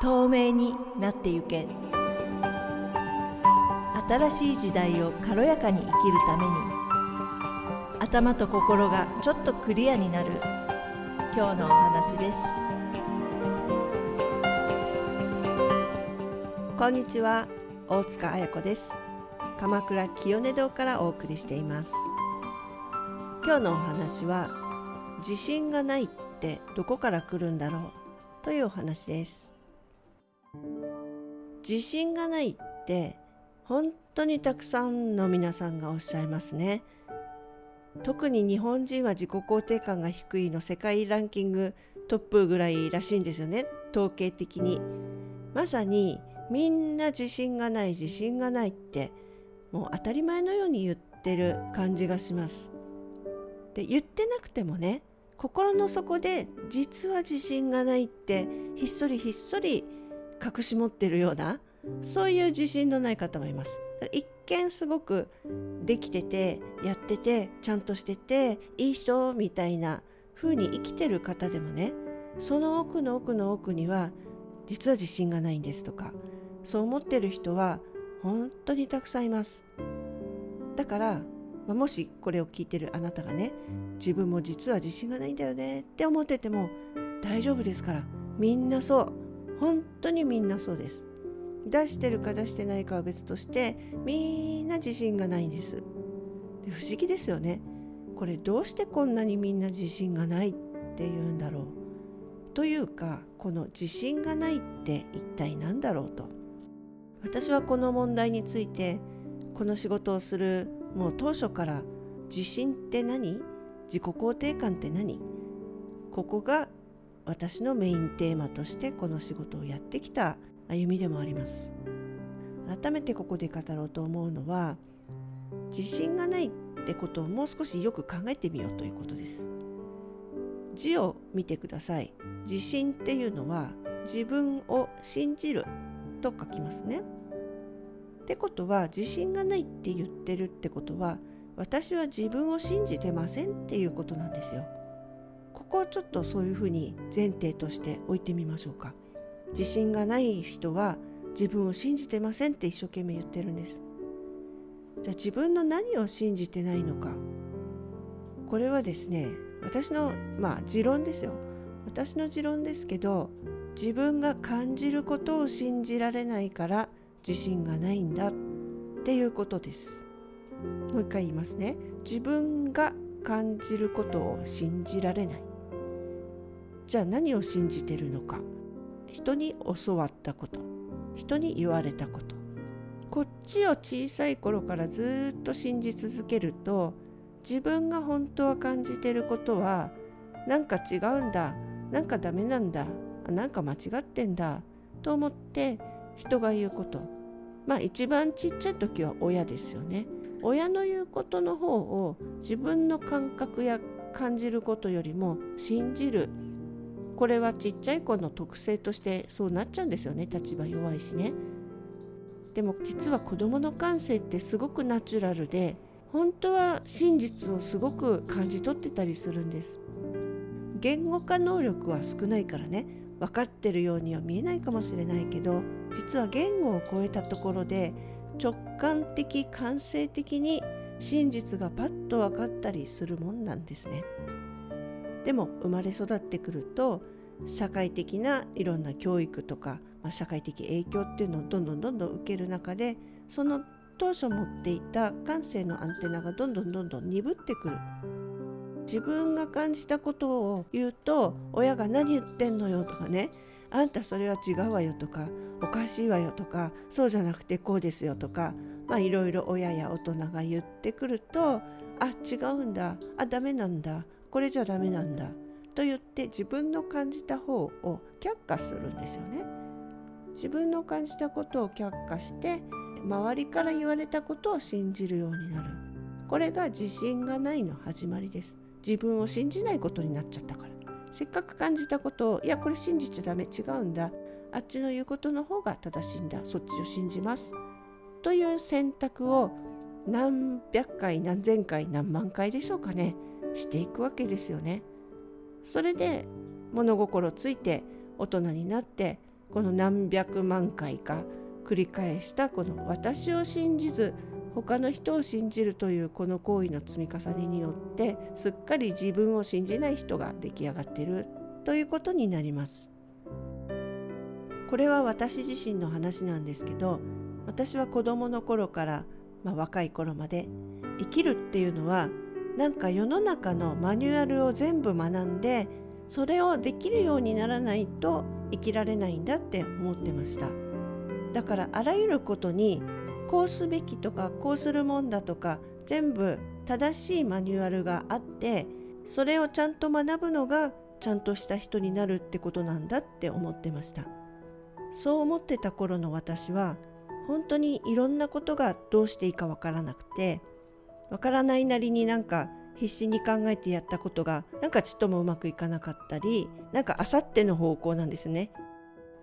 透明になってゆけ。新しい時代を軽やかに生きるために。頭と心がちょっとクリアになる。今日のお話です。こんにちは。大塚彩子です。鎌倉清音堂からお送りしています。今日のお話は自信がないってどこから来るんだろう？というお話です。自信がないって本当にたくさんの皆さんがおっしゃいますね。特に日本人は自己肯定感が低いの世界ランキングトップぐらいらしいんですよね。統計的に。まさにみんな自信がない自信がないってもう当たり前のように言ってる感じがします。で言ってなくてもね心の底で実は自信がないってひっそりひっそり隠し持ってるようなそういう自信のない方もいます。一見すごくできててやっててちゃんとしてていい人みたいな風に生きてる方でもねその奥の奥の奥には実は自信がないんですとかそう思ってる人は本当にたくさんいます。だからまあ、もしこれを聞いてるあなたがね自分も実は自信がないんだよねって思ってても大丈夫ですから。みんなそう。本当にみんなそうです。出してるか出してないかは別としてみんな自信がないんです。で不思議ですよね。これどうしてこんなにみんな自信がないっていうんだろう。というかこの自信がないって一体何だろうと。私はこの問題についてこの仕事をするもう当初から自信って何？自己肯定感って何？ここが私のメインテーマとしてこの仕事をやってきた歩みでもあります。改めてここで語ろうと思うのは自信がないってことをもう少しよく考えてみようということです。字を見てください。自信っていうのは自分を信じると書きますね。ってことは自信がないって言ってるってことは私は自分を信じてませんっていうことなんですよ。ここをちょっとそういうふうに前提として置いてみましょうか。自信がない人は自分を信じてませんって一生懸命言ってるんです。じゃあ自分の何を信じてないのか。これはですね私のまあ持論ですよ。私の持論ですけど自分が感じることを信じられないから自信がないんだっていうことですもう一回言いますね自分が感じることを信じられないじゃあ何を信じてるのか。人に教わったこと。人に言われたこと。こっちを小さい頃からずっと信じ続けると自分が本当は感じてることはなんか違うんだ。なんかダメなんだ。なんか間違ってんだ。と思って人が言うこと。まあ一番ちっちゃい時は親ですよね。親の言うことの方を自分の感覚や感じることよりも信じる。これはちっちゃい子の特性としてそうなっちゃうんですよね。立場弱いしね。でも実は子どもの感性ってすごくナチュラルで本当は真実をすごく感じ取ってたりするんです。言語化能力は少ないからね。分かってるようには見えないかもしれないけど実は言語を超えたところで直感的感性的に真実がパッと分かったりするもんなんですね。でも生まれ育ってくると社会的ないろんな教育とか、まあ、社会的影響っていうのをどんどんどんどん受ける中でその当初持っていた感性のアンテナがどんどんどんどん鈍ってくる。自分が感じたことを言うと親が何言ってんのよとかねあんたそれは違うわよとかおかしいわよとかそうじゃなくてこうですよとかまあいろいろ親や大人が言ってくるとあ違うんだあダメなんだこれじゃダメなんだ。と言って自分の感じた方を却下するんですよね。自分の感じたことを却下して周りから言われたことを信じるようになる。これが自信がないの始まりです。自分を信じないことになっちゃったから。せっかく感じたことをいやこれ信じちゃダメ違うんだ。あっちの言うことの方が正しいんだ。そっちを信じます。という選択を何百回何千回何万回でしょうかね。していくわけですよね。それで物心ついて大人になってこの何百万回か繰り返したこの私を信じず他の人を信じるというこの行為の積み重ねによってすっかり自分を信じない人が出来上がっているということになります。これは私自身の話なんですけど私は子供の頃から、まあ、若い頃まで生きるっていうのはなんか世の中のマニュアルを全部学んでそれをできるようにならないと生きられないんだって思ってました。だからあらゆることにこうすべきとかこうするもんだとか全部正しいマニュアルがあってそれをちゃんと学ぶのがちゃんとした人になるってことなんだって思ってました。そう思ってた頃の私は本当にいろんなことがどうしていいかわからなくてわからないなりになんか必死に考えてやったことがなんかちっともうまくいかなかったりなんかあさっての方向なんですね。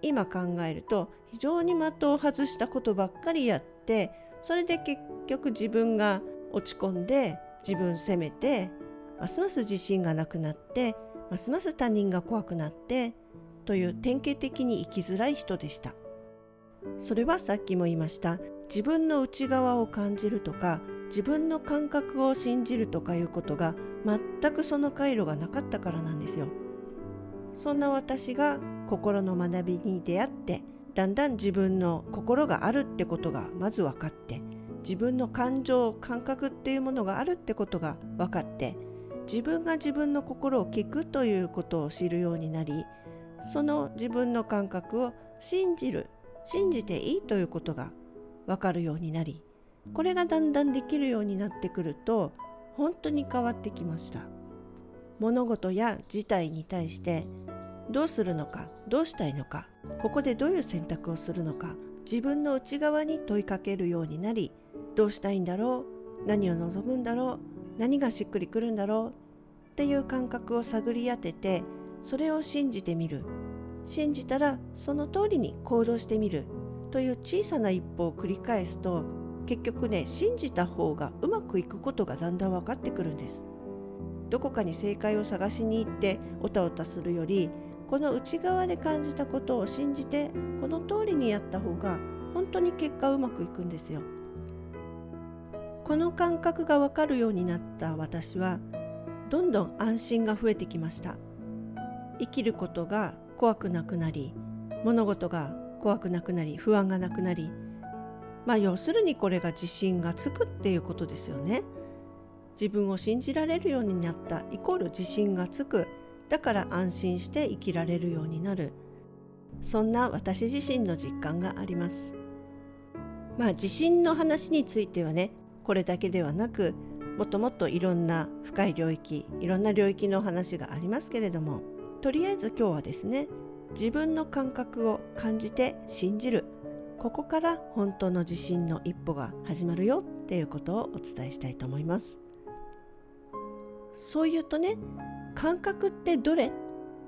今考えると非常に的を外したことばっかりやってそれで結局自分が落ち込んで自分責めてますます自信がなくなってますます他人が怖くなってという典型的に生きづらい人でした。それはさっきも言いました。自分の内側を感じるとか自分の感覚を信じるとかいうことが全くその回路がなかったからなんですよ。そんな私が心の学びに出会ってだんだん自分の心があるってことがまず分かって自分の感情感覚っていうものがあるってことが分かって自分が自分の心を聞くということを知るようになりその自分の感覚を信じる信じていいということが分かるようになりこれがだんだんできるようになってくると本当に変わってきました。物事や事態に対してどうするのかどうしたいのかここでどういう選択をするのか自分の内側に問いかけるようになりどうしたいんだろう何を望むんだろう何がしっくりくるんだろうっていう感覚を探り当ててそれを信じてみる。信じたらその通りに行動してみる。という小さな一歩を繰り返すと結局ね信じた方がうまくいくことがだんだん分かってくるんです。どこかに正解を探しに行っておたおたするよりこの内側で感じたことを信じてこの通りにやった方が本当に結果うまくいくんですよ。この感覚が分かるようになった私はどんどん安心が増えてきました。生きることが怖くなくなり物事が怖くなくなり不安がなくなりまあ要するにこれが自信がつくっていうことですよね。自分を信じられるようになったイコール自信がつく。だから安心して生きられるようになる。そんな私自身の実感があります。まあ自信の話についてはねこれだけではなくもっともっといろんな深い領域いろんな領域の話がありますけれどもとりあえず今日はですね自分の感覚を感じて信じるここから本当の自信の一歩が始まるよっていうことをお伝えしたいと思います。そう言うとね感覚ってどれ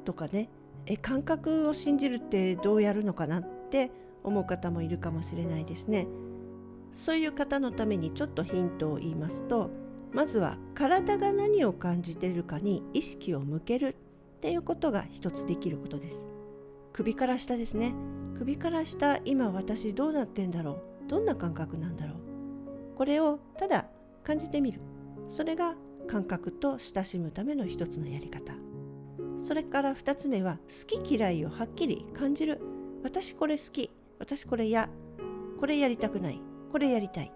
とかねえ感覚を信じるってどうやるのかなって思う方もいるかもしれないですね。そういう方のためにちょっとヒントを言いますとまずは体が何を感じているかに意識を向けるっていうことが一つできることです。首から下ですね。首から下今私どうなってんだろう？どんな感覚なんだろう？これをただ感じてみる。それが感覚と親しむための一つのやり方。それから2つ目は好き嫌いをはっきり感じる。私これ好き。私これ嫌。これやりたくない。これやりたい。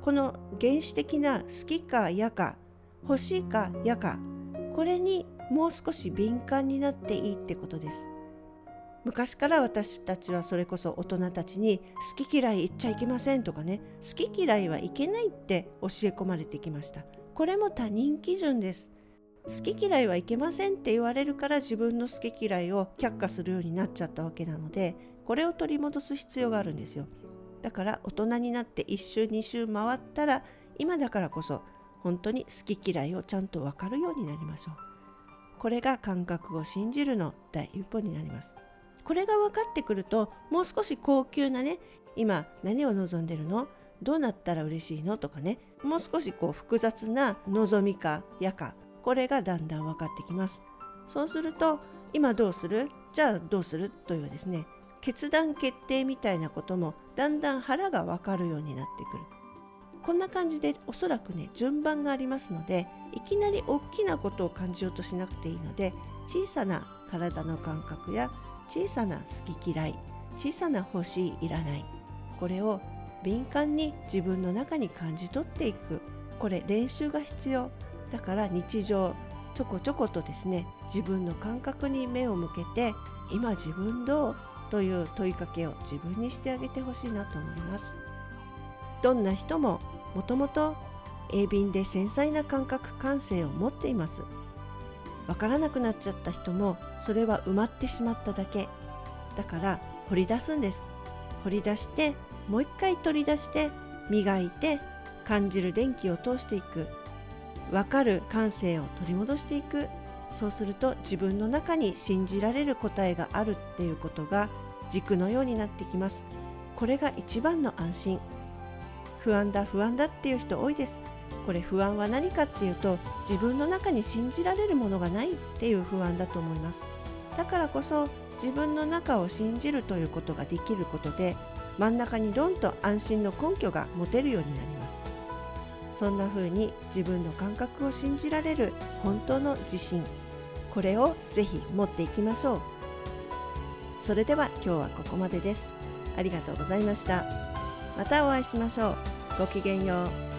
この原始的な好きか嫌か欲しいか嫌かこれにもう少し敏感になっていいってことです。昔から私たちはそれこそ大人たちに好き嫌い言っちゃいけませんとかね好き嫌いはいけないって教え込まれてきました。これも他人基準です。好き嫌いはいけませんって言われるから自分の好き嫌いを却下するようになっちゃったわけなのでこれを取り戻す必要があるんですよ。だから大人になって1周2周回ったら今だからこそ本当に好き嫌いをちゃんと分かるようになりましょう。これが感覚を信じるの第一歩になります。これが分かってくるともう少し高級なね今何を望んでるの？どうなったら嬉しいの？とかねもう少しこう複雑な望みかやかこれがだんだん分かってきます。そうすると今どうする？じゃあどうする？というですね決断決定みたいなこともだんだん腹が分かるようになってくる。こんな感じでおそらくね順番がありますのでいきなり大きなことを感じようとしなくていいので小さな体の感覚や小さな好き嫌い小さな欲しいいらない。これを敏感に自分の中に感じ取っていく。これ練習が必要。だから日常ちょこちょことですね自分の感覚に目を向けて今自分どうという問いかけを自分にしてあげてほしいなと思います。どんな人ももともと鋭敏で繊細な感覚感性を持っています。わからなくなっちゃった人もそれは埋まってしまっただけ。だから掘り出すんです。掘り出してもう一回取り出して磨いて感じる電気を通していく。分かる感性を取り戻していく。そうすると自分の中に信じられる答えがあるっていうことが軸のようになってきます。これが一番の安心。不安だ不安だっていう人多いです。これ不安は何かっていうと自分の中に信じられるものがないっていう不安だと思います。だからこそ自分の中を信じるということができることで真ん中にドンと安心の根拠が持てるようになります。そんな風に自分の感覚を信じられる本当の自信これをぜひ持っていきましょう。それでは今日はここまでです。ありがとうございました。またお会いしましょう。ごきげんよう。